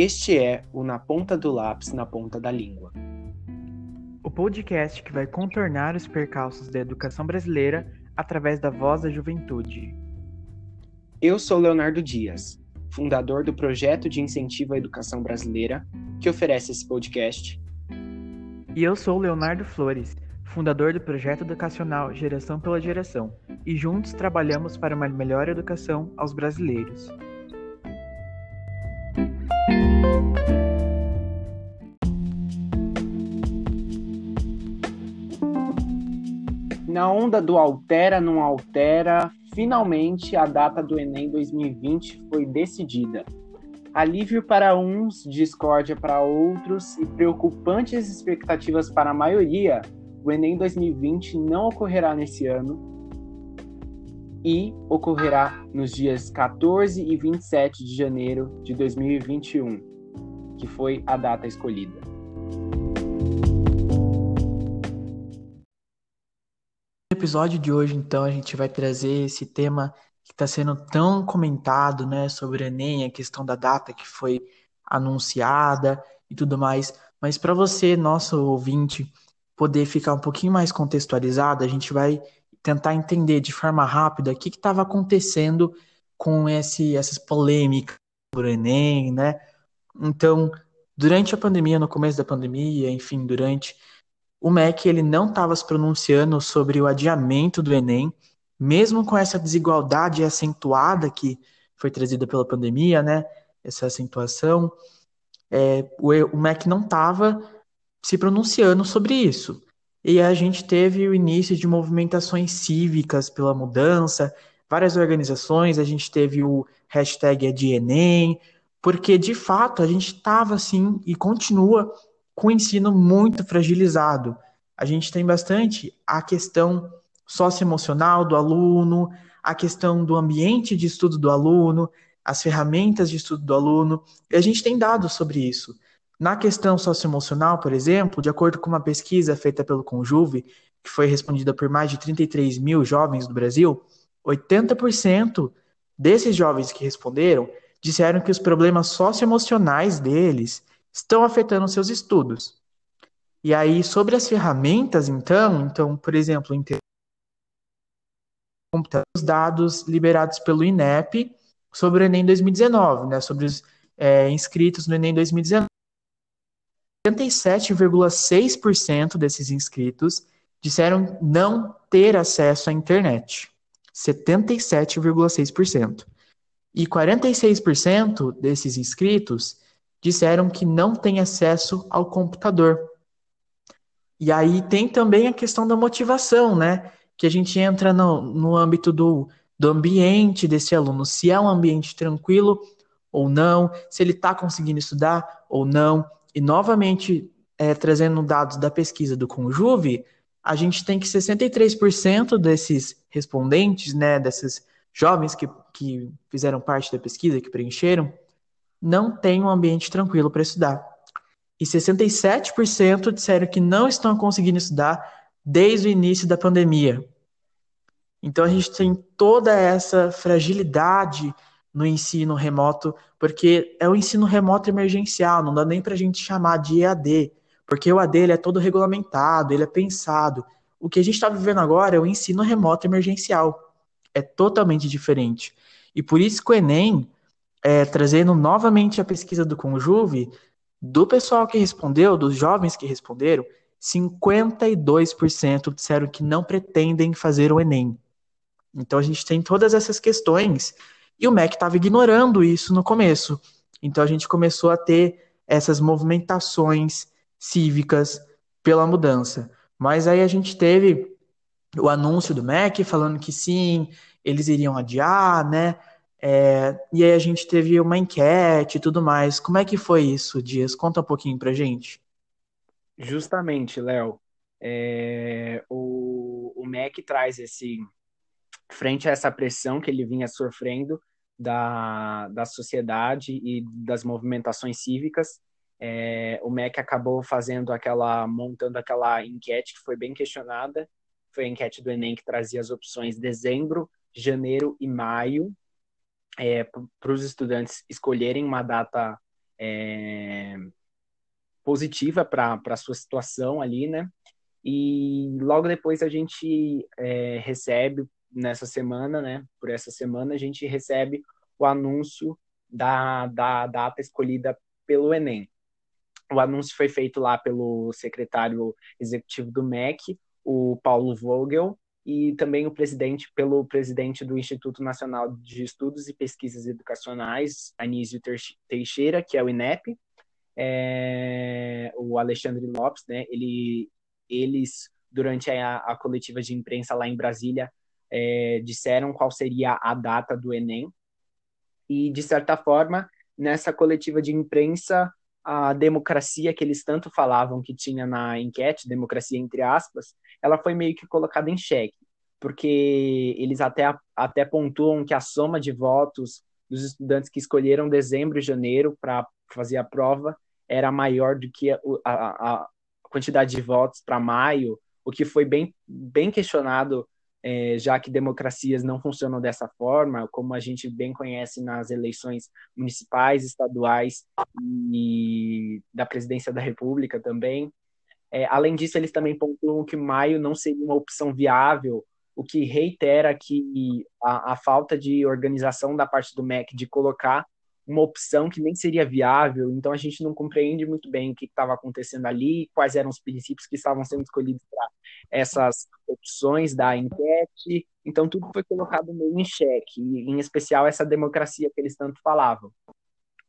Este é o Na Ponta do Lápis, na Ponta da Língua. O podcast que vai contornar os percalços da educação brasileira através da voz da juventude. Eu sou Leonardo Dias, fundador do projeto de incentivo à educação brasileira, que oferece esse podcast. E eu sou Leonardo Flores, fundador do projeto educacional Geração pela Geração, e juntos trabalhamos para uma melhor educação aos brasileiros. Onda do altera, não altera, finalmente a data do Enem 2020 foi decidida. Alívio para uns, discórdia para outros e preocupantes expectativas para a maioria, o Enem 2020 não ocorrerá nesse ano e ocorrerá nos dias 14 e 27 de janeiro de 2021, que foi a data escolhida. Episódio de hoje, então, a gente vai trazer esse tema que está sendo tão comentado, né, sobre o Enem, a questão da data que foi anunciada e tudo mais. Mas para você, nosso ouvinte, poder ficar um pouquinho mais contextualizado, a gente vai tentar entender de forma rápida o que estava acontecendo com esse, essas polêmicas sobre o Enem, né? Então, durante a pandemia, no começo da pandemia, enfim, durante o MEC ele não estava se pronunciando sobre o adiamento do Enem, mesmo com essa desigualdade acentuada que foi trazida pela pandemia, né? Essa acentuação, é, o, o MEC não estava se pronunciando sobre isso. E a gente teve o início de movimentações cívicas pela mudança, várias organizações, a gente teve o hashtag é de Enem, porque de fato a gente estava assim e continua com o ensino muito fragilizado. A gente tem bastante a questão socioemocional do aluno, a questão do ambiente de estudo do aluno, as ferramentas de estudo do aluno, e a gente tem dados sobre isso. Na questão socioemocional, por exemplo, de acordo com uma pesquisa feita pelo Conjuve, que foi respondida por mais de 33 mil jovens do Brasil, 80% desses jovens que responderam disseram que os problemas socioemocionais deles estão afetando seus estudos. E aí, sobre as ferramentas, então, então, por exemplo, os dados liberados pelo INEP sobre o Enem 2019, né, sobre os é, inscritos no Enem 2019. 77,6% desses inscritos disseram não ter acesso à internet. 77,6%. E 46% desses inscritos disseram que não têm acesso ao computador. E aí tem também a questão da motivação, né? Que a gente entra no, no âmbito do, do ambiente desse aluno, se é um ambiente tranquilo ou não, se ele está conseguindo estudar ou não. E novamente, é, trazendo dados da pesquisa do Conjuve, a gente tem que 63% desses respondentes, né, desses jovens que, que fizeram parte da pesquisa, que preencheram, não têm um ambiente tranquilo para estudar. E 67% disseram que não estão conseguindo estudar desde o início da pandemia. Então a gente tem toda essa fragilidade no ensino remoto, porque é o ensino remoto emergencial, não dá nem para a gente chamar de EAD, porque o AD ele é todo regulamentado, ele é pensado. O que a gente está vivendo agora é o ensino remoto emergencial. É totalmente diferente. E por isso que o Enem é, trazendo novamente a pesquisa do Conjuve, do pessoal que respondeu, dos jovens que responderam, 52% disseram que não pretendem fazer o Enem. Então a gente tem todas essas questões e o MEC estava ignorando isso no começo. Então a gente começou a ter essas movimentações cívicas pela mudança. Mas aí a gente teve o anúncio do MEC falando que sim, eles iriam adiar, né? É, e aí a gente teve uma enquete e tudo mais. Como é que foi isso, Dias? Conta um pouquinho pra gente. Justamente, Léo. É, o, o MEC traz esse, frente a essa pressão que ele vinha sofrendo da, da sociedade e das movimentações cívicas, é, o MEC acabou fazendo aquela, montando aquela enquete que foi bem questionada, foi a enquete do Enem que trazia as opções dezembro, janeiro e maio, é, para os estudantes escolherem uma data é, positiva para a sua situação ali, né? E logo depois a gente é, recebe, nessa semana, né? Por essa semana, a gente recebe o anúncio da, da data escolhida pelo Enem. O anúncio foi feito lá pelo secretário executivo do MEC, o Paulo Vogel, e também o presidente pelo presidente do Instituto Nacional de Estudos e Pesquisas Educacionais, Anísio Teixeira, que é o INEP, é, o Alexandre Lopes, né? Ele, eles durante a, a coletiva de imprensa lá em Brasília é, disseram qual seria a data do Enem e de certa forma nessa coletiva de imprensa a democracia que eles tanto falavam que tinha na enquete, democracia entre aspas, ela foi meio que colocada em xeque, porque eles até, até pontuam que a soma de votos dos estudantes que escolheram dezembro e janeiro para fazer a prova era maior do que a, a, a quantidade de votos para maio, o que foi bem, bem questionado é, já que democracias não funcionam dessa forma, como a gente bem conhece nas eleições municipais, estaduais e da presidência da República também. É, além disso, eles também pontuam que maio não seria uma opção viável, o que reitera que a, a falta de organização da parte do MEC de colocar uma opção que nem seria viável, então a gente não compreende muito bem o que estava acontecendo ali, quais eram os princípios que estavam sendo escolhidos para essas opções da enquete, então tudo foi colocado meio em xeque, em especial essa democracia que eles tanto falavam.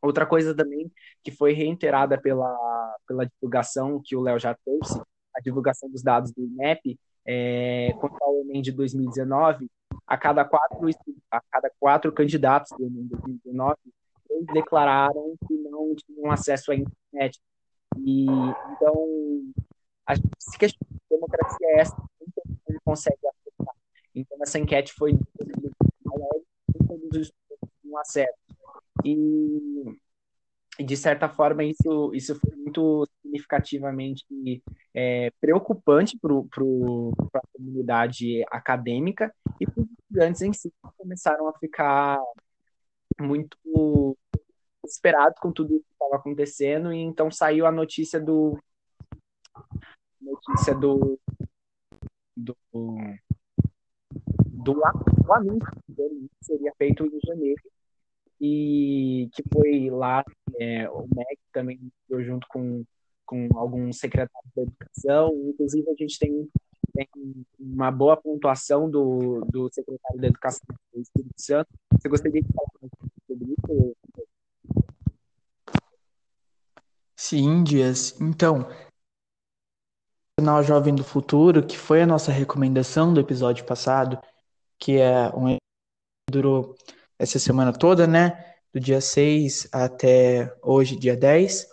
Outra coisa também que foi reiterada pela, pela divulgação que o Léo já trouxe, a divulgação dos dados do INEP, é, quanto ao Enem de 2019, a cada quatro, a cada quatro candidatos do Enem 2019, eles declararam que não tinham acesso à internet. E, então, a gente se questiona, que democracia é essa consegue. Então, essa enquete foi tinham acesso. E, de certa forma, isso, isso foi muito significativamente é, preocupante para a comunidade acadêmica e para os estudantes em si começaram a ficar muito desesperado com tudo que estava acontecendo e então saiu a notícia do notícia do do, do, do anúncio que seria feito em janeiro e que foi lá é, o MEC também junto com, com alguns secretários da educação inclusive a gente tem tem uma boa pontuação do, do secretário da Educação do Espírito Santo. Você gostaria de falar sobre isso? Sim, Dias. Então, o Canal Jovem do Futuro, que foi a nossa recomendação do episódio passado, que é um que durou essa semana toda, né? Do dia 6 até hoje, dia 10.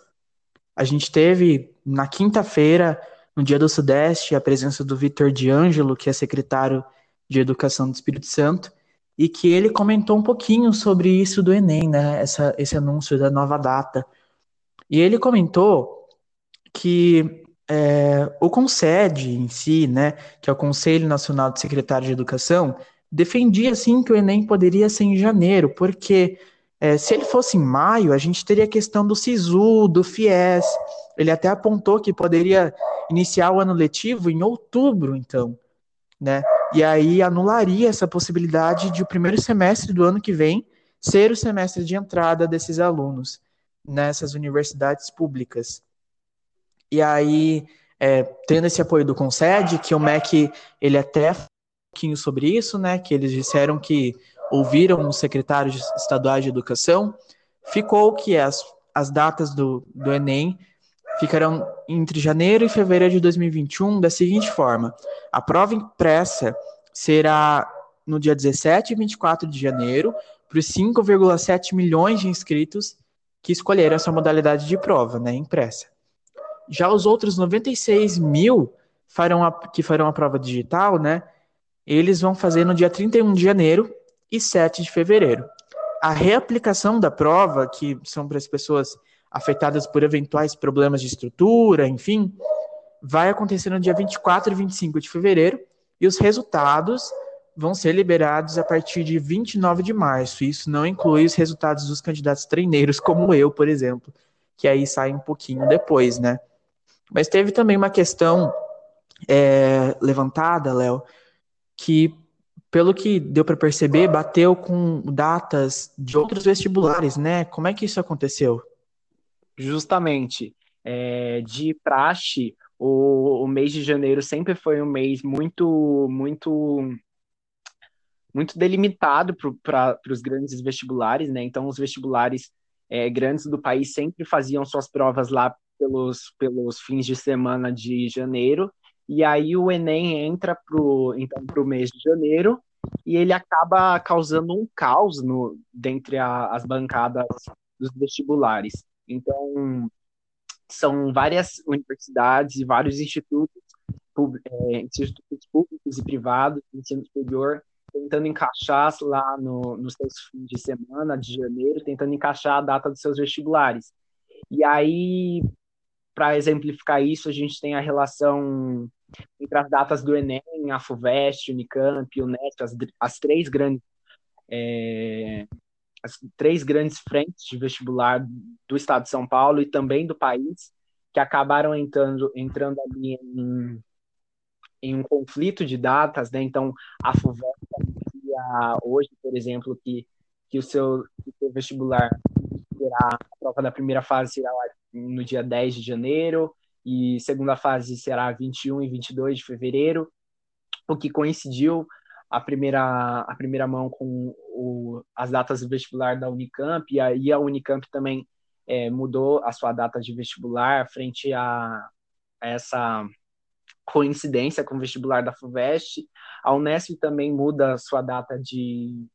A gente teve na quinta-feira no Dia do Sudeste, a presença do Vitor D'Angelo, que é secretário de Educação do Espírito Santo, e que ele comentou um pouquinho sobre isso do Enem, né? Essa, esse anúncio da nova data. E ele comentou que é, o CONSED em si, né, que é o Conselho Nacional de Secretários de Educação, defendia sim que o Enem poderia ser em janeiro, porque é, se ele fosse em maio, a gente teria a questão do SISU, do FIES. Ele até apontou que poderia iniciar o ano letivo em outubro, então, né? E aí anularia essa possibilidade de o primeiro semestre do ano que vem ser o semestre de entrada desses alunos nessas universidades públicas. E aí, é, tendo esse apoio do Conced, que o MEC ele até um pouquinho sobre isso, né? Que eles disseram que ouviram os secretários estaduais de educação, ficou que as, as datas do, do Enem ficarão entre janeiro e fevereiro de 2021 da seguinte forma: a prova impressa será no dia 17 e 24 de janeiro para os 5,7 milhões de inscritos que escolheram essa modalidade de prova, né, impressa. Já os outros 96 mil farão a, que farão a prova digital, né, eles vão fazer no dia 31 de janeiro e 7 de fevereiro. A reaplicação da prova, que são para as pessoas afetadas por eventuais problemas de estrutura, enfim, vai acontecer no dia 24 e 25 de fevereiro e os resultados vão ser liberados a partir de 29 de março. Isso não inclui os resultados dos candidatos treineiros, como eu, por exemplo, que aí sai um pouquinho depois, né? Mas teve também uma questão é, levantada, Léo, que pelo que deu para perceber, bateu com datas de outros vestibulares, né? Como é que isso aconteceu? Justamente, é, de praxe, o, o mês de janeiro sempre foi um mês muito, muito, muito delimitado para os grandes vestibulares, né? Então, os vestibulares é, grandes do país sempre faziam suas provas lá pelos, pelos fins de semana de janeiro, e aí o Enem entra pro, então, pro mês de janeiro, e ele acaba causando um caos no, dentre a, as bancadas dos vestibulares. Então, são várias universidades e vários institutos, é, institutos públicos e privados de ensino superior tentando encaixar lá no, nos seus fins de semana de janeiro, tentando encaixar a data dos seus vestibulares. E aí, para exemplificar isso, a gente tem a relação entre as datas do Enem, a FUVEST, Unicamp, Unesp, as, as três grandes é, as três grandes frentes de vestibular do estado de São Paulo e também do país, que acabaram entrando, entrando ali em, em um conflito de datas, né? Então, a FUVEST anuncia hoje, por exemplo, que, que, o seu, que o seu vestibular será, a prova da primeira fase será no dia 10 de janeiro, e segunda fase será 21 e 22 de fevereiro, o que coincidiu a primeira, a primeira mão com o, as datas do vestibular da Unicamp, e aí a Unicamp também é, mudou a sua data de vestibular frente a, a essa coincidência com o vestibular da FUVEST. A Unesp também muda sua data de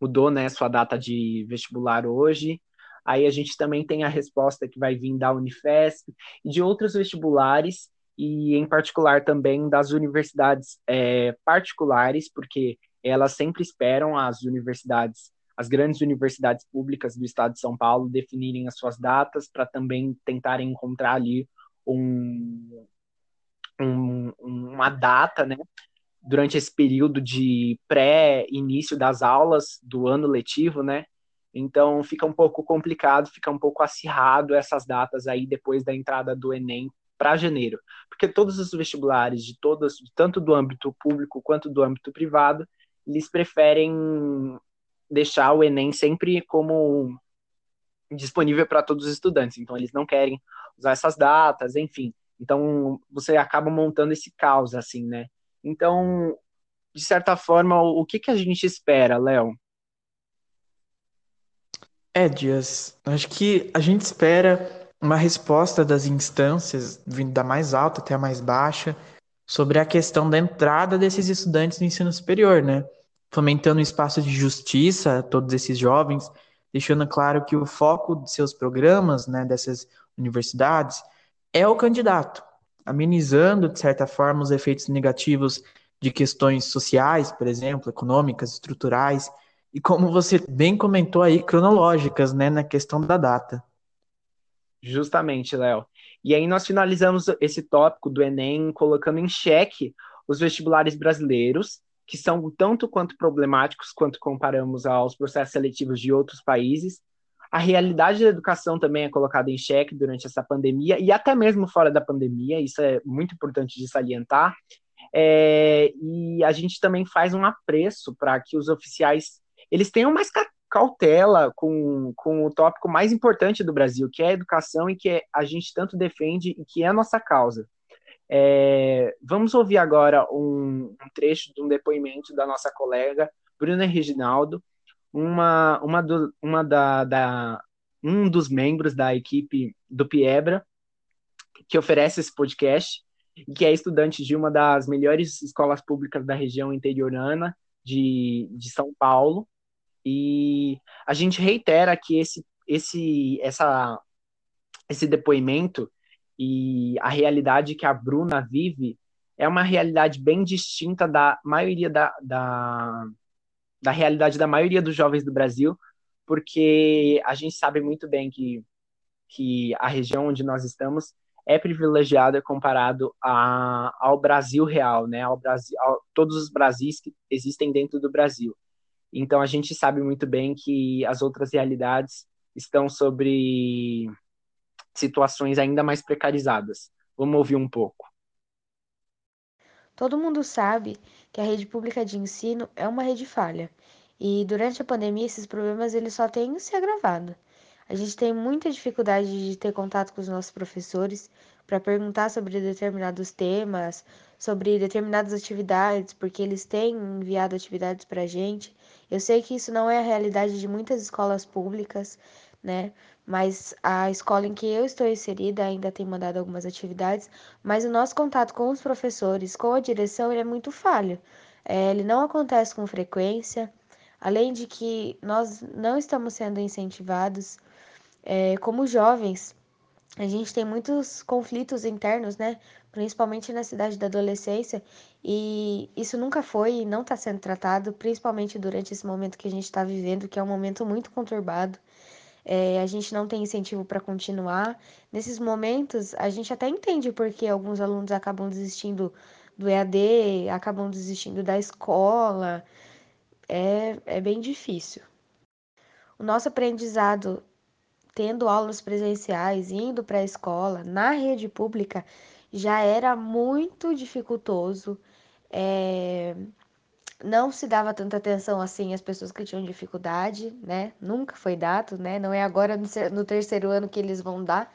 mudou, né, sua data de vestibular hoje. Aí a gente também tem a resposta que vai vir da Unifesp e de outros vestibulares e em particular também das universidades é, particulares, porque elas sempre esperam as universidades, as grandes universidades públicas do estado de São Paulo definirem as suas datas para também tentarem encontrar ali um, um, uma data, né, durante esse período de pré-início das aulas do ano letivo, né? Então fica um pouco complicado, fica um pouco acirrado essas datas aí depois da entrada do Enem para janeiro, porque todos os vestibulares de todos, tanto do âmbito público quanto do âmbito privado, eles preferem deixar o Enem sempre como disponível para todos os estudantes. Então eles não querem usar essas datas, enfim. Então, você acaba montando esse caos, assim, né? Então, de certa forma, o que, que a gente espera, Léo? É, Dias, acho que a gente espera uma resposta das instâncias, vindo da mais alta até a mais baixa, sobre a questão da entrada desses estudantes no ensino superior, né? Fomentando um espaço de justiça a todos esses jovens, deixando claro que o foco de seus programas, né, dessas universidades, é o candidato, amenizando, de certa forma, os efeitos negativos de questões sociais, por exemplo, econômicas, estruturais, e como você bem comentou aí, cronológicas, né, na questão da data. Justamente, Léo. E aí nós finalizamos esse tópico do Enem colocando em xeque os vestibulares brasileiros, que são tanto quanto problemáticos quanto comparamos aos processos seletivos de outros países, a realidade da educação também é colocada em xeque durante essa pandemia e até mesmo fora da pandemia, isso é muito importante de salientar. É, e a gente também faz um apreço para que os oficiais eles tenham mais cautela com, com o tópico mais importante do Brasil, que é a educação e que a gente tanto defende e que é a nossa causa. É, vamos ouvir agora um, um, trecho de um depoimento da nossa colega Bruna Reginaldo, uma, uma, do, uma da, da, um dos membros da equipe do Piebra, que oferece esse podcast, e que é estudante de uma das melhores escolas públicas da região interiorana de, de São Paulo. E a gente reitera que esse, esse, essa, esse depoimento e a realidade que a Bruna vive é uma realidade bem distinta da maioria da, da, da realidade da maioria dos jovens do Brasil, porque a gente sabe muito bem que, que a região onde nós estamos é privilegiada comparado a, ao Brasil real, né? Ao Brasil, a todos os Brasis que existem dentro do Brasil. Então a gente sabe muito bem que as outras realidades estão sobre situações ainda mais precarizadas. Vamos ouvir um pouco. Todo mundo sabe que a rede pública de ensino é uma rede falha. E durante a pandemia esses problemas eles só têm se agravado. A gente tem muita dificuldade de ter contato com os nossos professores para perguntar sobre determinados temas, sobre determinadas atividades, porque eles têm enviado atividades para a gente. Eu sei que isso não é a realidade de muitas escolas públicas, né? Mas a escola em que eu estou inserida ainda tem mandado algumas atividades, mas o nosso contato com os professores, com a direção, ele é muito falho. É, ele não acontece com frequência, além de que nós não estamos sendo incentivados é, como jovens, a gente tem muitos conflitos internos, né? Principalmente na cidade da adolescência, e isso nunca foi e não está sendo tratado, principalmente durante esse momento que a gente está vivendo, que é um momento muito conturbado. É, a gente não tem incentivo para continuar. Nesses momentos, a gente até entende porque alguns alunos acabam desistindo do EAD, acabam desistindo da escola. É, é bem difícil. O nosso aprendizado tendo aulas presenciais, indo para a escola, na rede pública, já era muito dificultoso. É... Não se dava tanta atenção assim às pessoas que tinham dificuldade, né? Nunca foi dado, né? Não é agora no terceiro ano que eles vão dar,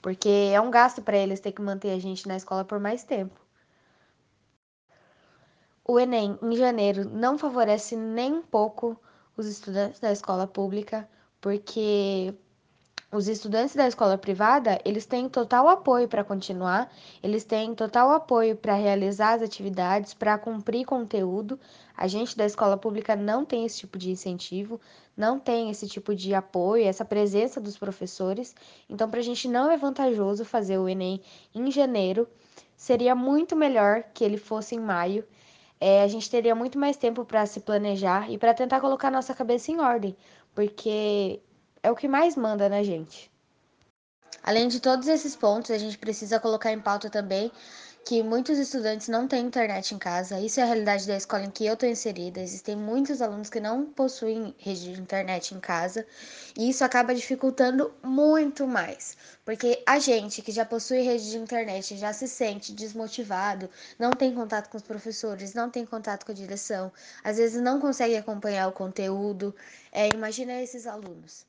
porque é um gasto para eles ter que manter a gente na escola por mais tempo. O Enem, em janeiro, não favorece nem um pouco os estudantes da escola pública, porque os estudantes da escola privada, eles têm total apoio para continuar, eles têm total apoio para realizar as atividades, para cumprir conteúdo. A gente da escola pública não tem esse tipo de incentivo, não tem esse tipo de apoio, essa presença dos professores. Então, para a gente não é vantajoso fazer o Enem em janeiro. Seria muito melhor que ele fosse em maio. É, a gente teria muito mais tempo para se planejar e para tentar colocar nossa cabeça em ordem, porque é o que mais manda na gente. Além de todos esses pontos, a gente precisa colocar em pauta também que muitos estudantes não têm internet em casa. Isso é a realidade da escola em que eu estou inserida. Existem muitos alunos que não possuem rede de internet em casa e isso acaba dificultando muito mais, porque a gente que já possui rede de internet já se sente desmotivado, não tem contato com os professores, não tem contato com a direção, às vezes não consegue acompanhar o conteúdo. É, imagina esses alunos.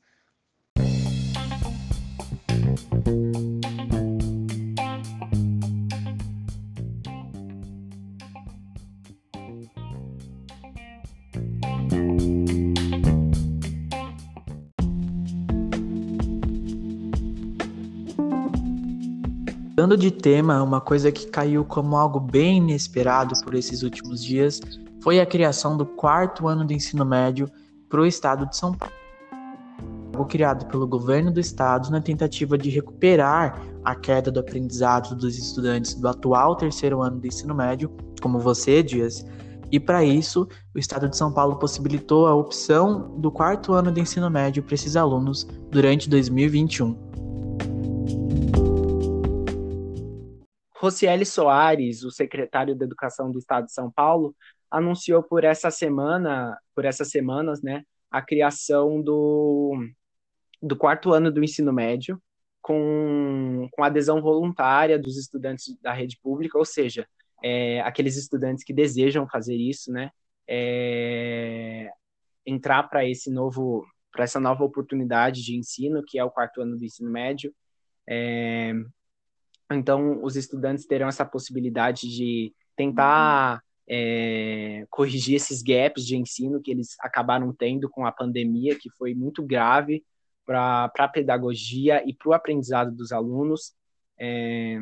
Mudando de tema, uma coisa que caiu como algo bem inesperado por esses últimos dias foi a criação do quarto ano do ensino médio para o estado de São Paulo. Criado pelo governo do estado na tentativa de recuperar a queda do aprendizado dos estudantes do atual terceiro ano do ensino médio, como você, Dias. E para isso, o estado de São Paulo possibilitou a opção do quarto ano do ensino médio para esses alunos durante 2021. Rocieli Soares, o secretário da Educação do Estado de São Paulo, anunciou por essa semana, por essas semanas, né, a criação do, do quarto ano do ensino médio, com, com adesão voluntária dos estudantes da rede pública, ou seja, é, aqueles estudantes que desejam fazer isso, né, é, entrar para esse novo, para essa nova oportunidade de ensino, que é o quarto ano do ensino médio, é, então, os estudantes terão essa possibilidade de tentar é, corrigir esses gaps de ensino que eles acabaram tendo com a pandemia, que foi muito grave para a pedagogia e para o aprendizado dos alunos. É,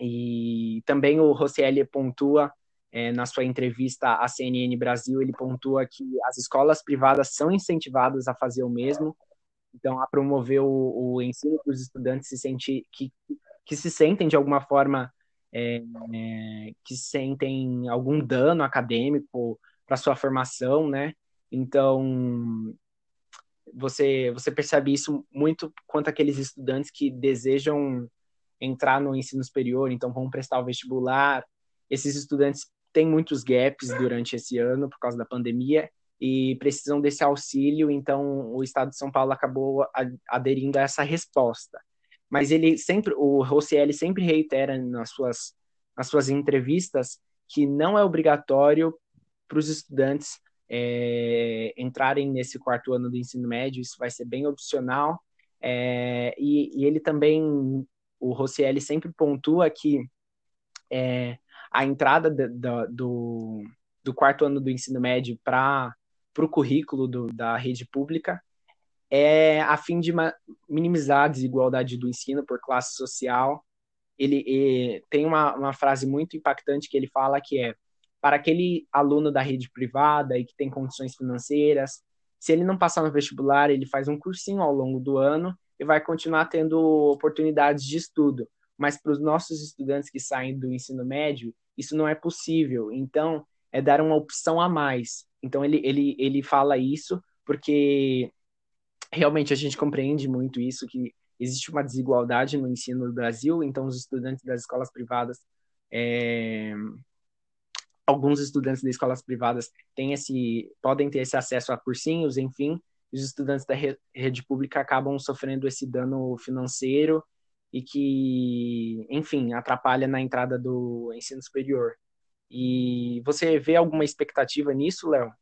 e também o Rosselli pontua é, na sua entrevista à CNN Brasil, ele pontua que as escolas privadas são incentivadas a fazer o mesmo, então a promover o, o ensino para os estudantes se sentir que que se sentem de alguma forma é, é, que sentem algum dano acadêmico para sua formação, né? Então você você percebe isso muito quanto aqueles estudantes que desejam entrar no ensino superior, então vão prestar o vestibular. Esses estudantes têm muitos gaps durante esse ano por causa da pandemia e precisam desse auxílio, então o Estado de São Paulo acabou aderindo a essa resposta. mas ele sempre, o Rossielli sempre reitera nas suas, nas suas entrevistas que não é obrigatório para os estudantes é, entrarem nesse quarto ano do ensino médio, isso vai ser bem opcional. É, e, e, ele também, o Rossielli sempre pontua que é, a entrada do, do quarto ano do ensino médio para o currículo do, da rede pública é a fim de minimizar a desigualdade do ensino por classe social. Ele, tem uma, uma frase muito impactante que ele fala que é para aquele aluno da rede privada e que tem condições financeiras, se ele não passar no vestibular, ele faz um cursinho ao longo do ano e vai continuar tendo oportunidades de estudo. Mas para os nossos estudantes que saem do ensino médio, isso não é possível. Então, é dar uma opção a mais. Então, ele, ele, ele fala isso porque realmente a gente compreende muito isso, que existe uma desigualdade no ensino do Brasil, então os estudantes das escolas privadas é, alguns estudantes de escolas privadas têm esse, podem ter esse acesso a cursinhos, enfim, os estudantes da rede pública acabam sofrendo esse dano financeiro e que, enfim, atrapalha na entrada do ensino superior. E você vê alguma expectativa nisso, Léo?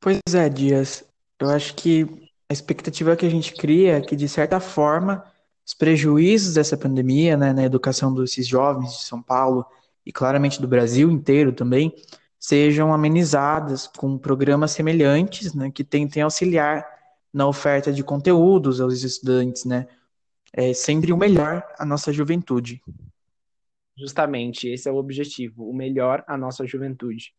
Pois é, Dias. Eu acho que a expectativa que a gente cria é que, de certa forma, os prejuízos dessa pandemia né, na educação desses jovens de São Paulo e claramente do Brasil inteiro também sejam amenizadas com programas semelhantes né, que tentem auxiliar na oferta de conteúdos aos estudantes, né? É sempre o melhor à nossa juventude. Justamente, esse é o objetivo, o melhor à nossa juventude.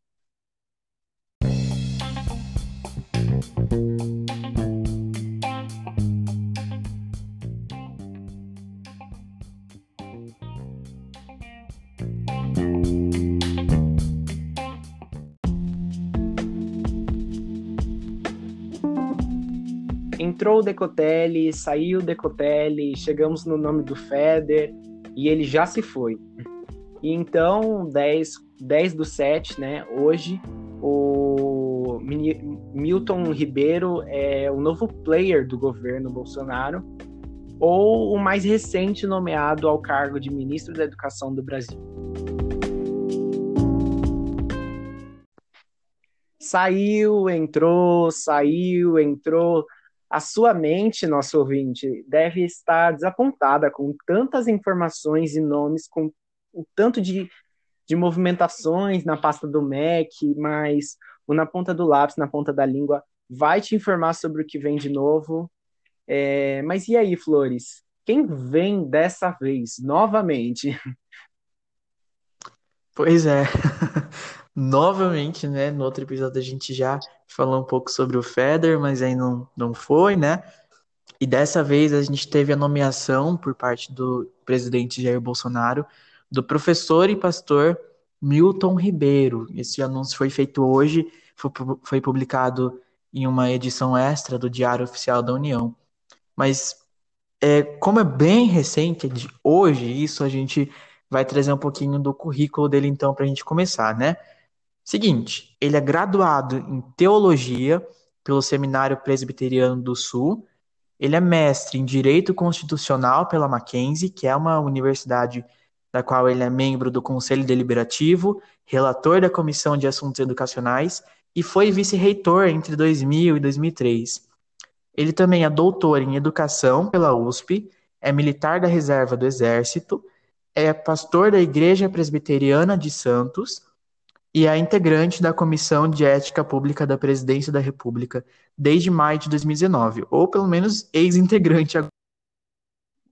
Entrou o Decotelli, saiu o Decotelli, chegamos no nome do Feder e ele já se foi. E então, 10, 10 do 7, né, hoje, o Milton Ribeiro é o novo player do governo Bolsonaro, ou o mais recente nomeado ao cargo de ministro da Educação do Brasil. Saiu, entrou, saiu, entrou a sua mente, nosso ouvinte, deve estar desapontada com tantas informações e nomes, com o tanto de, de movimentações na pasta do Mac, mas o na ponta do lápis, na ponta da língua, vai te informar sobre o que vem de novo. É, mas e aí, Flores? Quem vem dessa vez, novamente? Pois é. Novamente, né? No outro episódio a gente já falou um pouco sobre o Feder, mas aí não, não foi, né? E dessa vez a gente teve a nomeação por parte do presidente Jair Bolsonaro do professor e pastor Milton Ribeiro. Esse anúncio foi feito hoje, foi, publicado em uma edição extra do Diário Oficial da União. Mas é, como é bem recente, é de hoje, isso a gente vai trazer um pouquinho do currículo dele então para a gente começar, né? Seguinte, ele é graduado em teologia pelo Seminário Presbiteriano do Sul. Ele é mestre em Direito Constitucional pela Mackenzie, que é uma universidade da qual ele é membro do Conselho Deliberativo, relator da Comissão de Assuntos Educacionais e foi vice-reitor entre 2000 e 2003. Ele também é doutor em Educação pela USP, é militar da Reserva do Exército, é pastor da Igreja Presbiteriana de Santos e é integrante da Comissão de Ética Pública da Presidência da República desde maio de 2019, ou pelo menos ex-integrante agora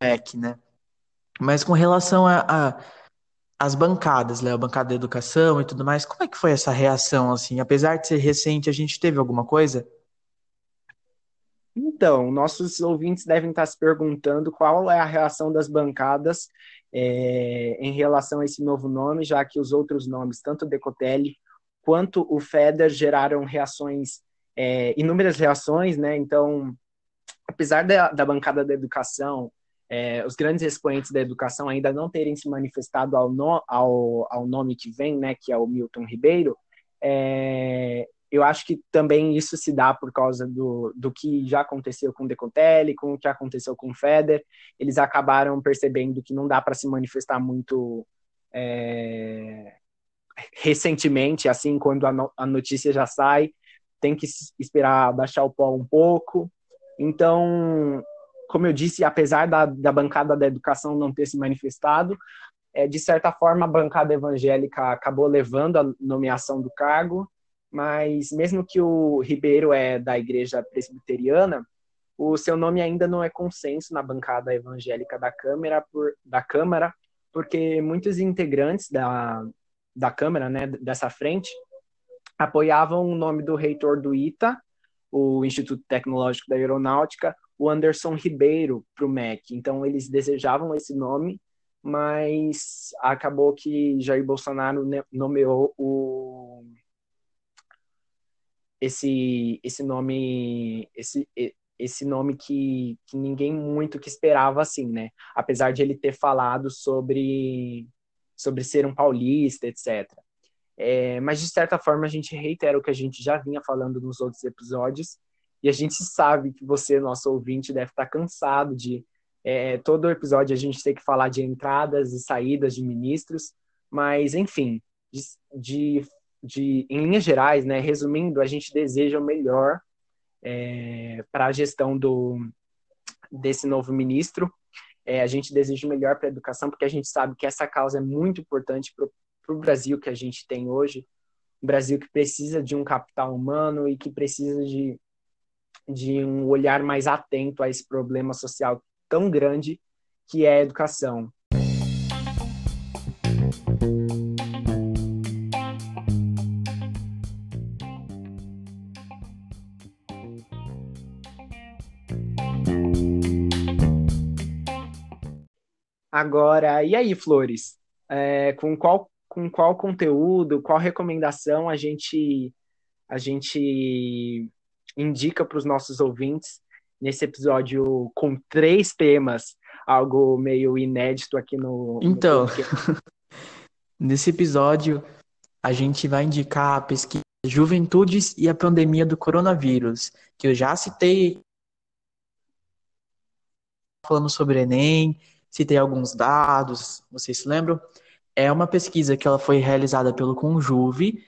MEC, né? Mas com relação a, a as bancadas, né, a bancada da educação e tudo mais, como é que foi essa reação, assim? Apesar de ser recente, a gente teve alguma coisa? Então, nossos ouvintes devem estar se perguntando qual é a reação das bancadas é, em relação a esse novo nome, já que os outros nomes, tanto o Decotelli quanto o FEDER, geraram reações, é, inúmeras reações, né? Então, apesar da, da bancada da educação, é, os grandes expoentes da educação ainda não terem se manifestado ao, no, ao, ao nome que vem, né, que é o Milton Ribeiro, é, eu acho que também isso se dá por causa do, do que já aconteceu com o Decotelli, com o que aconteceu com o Feder. Eles acabaram percebendo que não dá para se manifestar muito é, recentemente, assim, quando a, no, a notícia já sai, tem que esperar baixar o pó um pouco. Então, como eu disse, apesar da, da bancada da educação não ter se manifestado, é, de certa forma a bancada evangélica acabou levando a nomeação do cargo mas mesmo que o Ribeiro é da igreja presbiteriana, o seu nome ainda não é consenso na bancada evangélica da Câmara, por, da Câmara porque muitos integrantes da, da Câmara, né, dessa frente, apoiavam o nome do reitor do ITA, o Instituto Tecnológico da Aeronáutica, o Anderson Ribeiro, para o MEC. Então, eles desejavam esse nome, mas acabou que Jair Bolsonaro nomeou o esse esse nome esse esse nome que, que ninguém muito que esperava assim, né? Apesar de ele ter falado sobre sobre ser um paulista, etc. É, mas de certa forma a gente reitera o que a gente já vinha falando nos outros episódios e a gente sabe que você, nosso ouvinte, deve estar cansado de é, todo episódio a gente ter que falar de entradas e saídas de ministros, mas enfim, de, de de, em linhas gerais, né, resumindo, a gente deseja o melhor é, para a gestão do, desse novo ministro. É, a gente deseja o melhor para a educação, porque a gente sabe que essa causa é muito importante para o Brasil que a gente tem hoje. Um Brasil que precisa de um capital humano e que precisa de, de um olhar mais atento a esse problema social tão grande que é a educação. Agora, e aí, Flores? É, com qual com qual conteúdo, qual recomendação a gente a gente indica para os nossos ouvintes nesse episódio com três temas, algo meio inédito aqui no. Então, no nesse episódio a gente vai indicar a pesquisa Juventudes e a pandemia do coronavírus, que eu já citei falando sobre Enem, citei alguns dados, vocês se lembram? É uma pesquisa que ela foi realizada pelo Conjuve,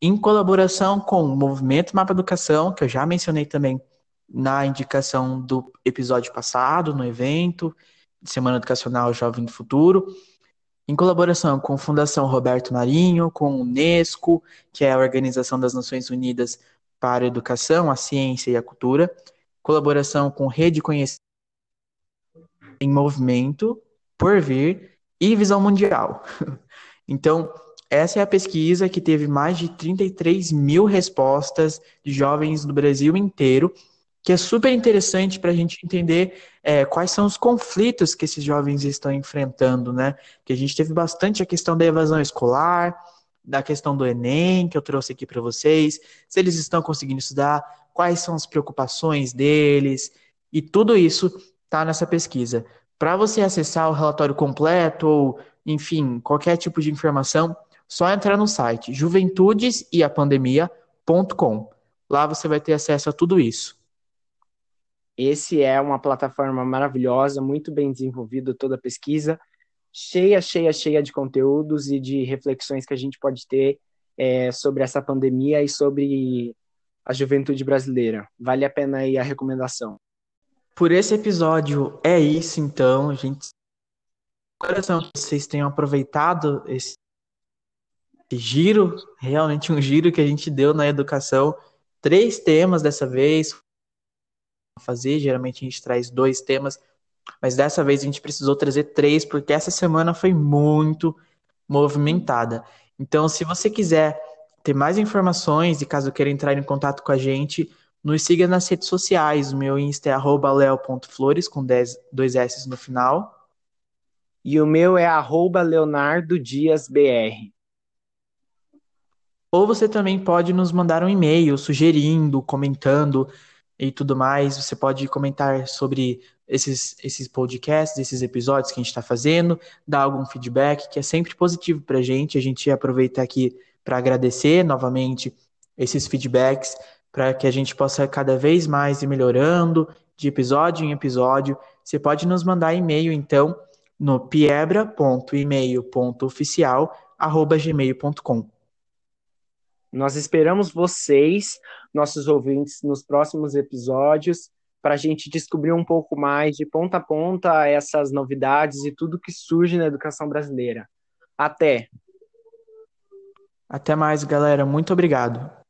em colaboração com o Movimento Mapa Educação, que eu já mencionei também na indicação do episódio passado, no evento Semana Educacional Jovem do Futuro, em colaboração com a Fundação Roberto Marinho, com a Unesco, que é a Organização das Nações Unidas para a Educação, a Ciência e a Cultura, colaboração com Rede Conhecimento em movimento, por vir e visão mundial. Então, essa é a pesquisa que teve mais de 33 mil respostas de jovens do Brasil inteiro, que é super interessante para a gente entender é, quais são os conflitos que esses jovens estão enfrentando, né? Que a gente teve bastante a questão da evasão escolar, da questão do Enem, que eu trouxe aqui para vocês, se eles estão conseguindo estudar, quais são as preocupações deles, e tudo isso está nessa pesquisa. Para você acessar o relatório completo ou, enfim, qualquer tipo de informação, só entrar no site juventudeseapandemia.com. Lá você vai ter acesso a tudo isso. Esse é uma plataforma maravilhosa, muito bem desenvolvida toda a pesquisa, cheia, cheia, cheia de conteúdos e de reflexões que a gente pode ter é, sobre essa pandemia e sobre a juventude brasileira. Vale a pena aí a recomendação. Por esse episódio é isso, então, gente. Coração que vocês tenham aproveitado esse giro, realmente um giro que a gente deu na educação. Três temas dessa vez. Fazer, geralmente a gente traz dois temas, mas dessa vez a gente precisou trazer três, porque essa semana foi muito movimentada. Então, se você quiser ter mais informações e caso queira entrar em contato com a gente, nos siga nas redes sociais. O meu Insta é leo.flores, com dois S no final. E o meu é arroba Leonardo Dias BR. Ou você também pode nos mandar um e-mail sugerindo, comentando e tudo mais. Você pode comentar sobre esses, esses podcasts, esses episódios que a gente está fazendo, dar algum feedback, que é sempre positivo para a gente. A gente aproveita aqui para agradecer novamente esses feedbacks para que a gente possa cada vez mais ir melhorando de episódio em episódio. Você pode nos mandar e-mail, então, no piebra.email.oficial.gmail.com. Nós esperamos vocês, nossos ouvintes, nos próximos episódios, para a gente descobrir um pouco mais de ponta a ponta essas novidades e tudo que surge na educação brasileira. Até! Até mais, galera. Muito obrigado.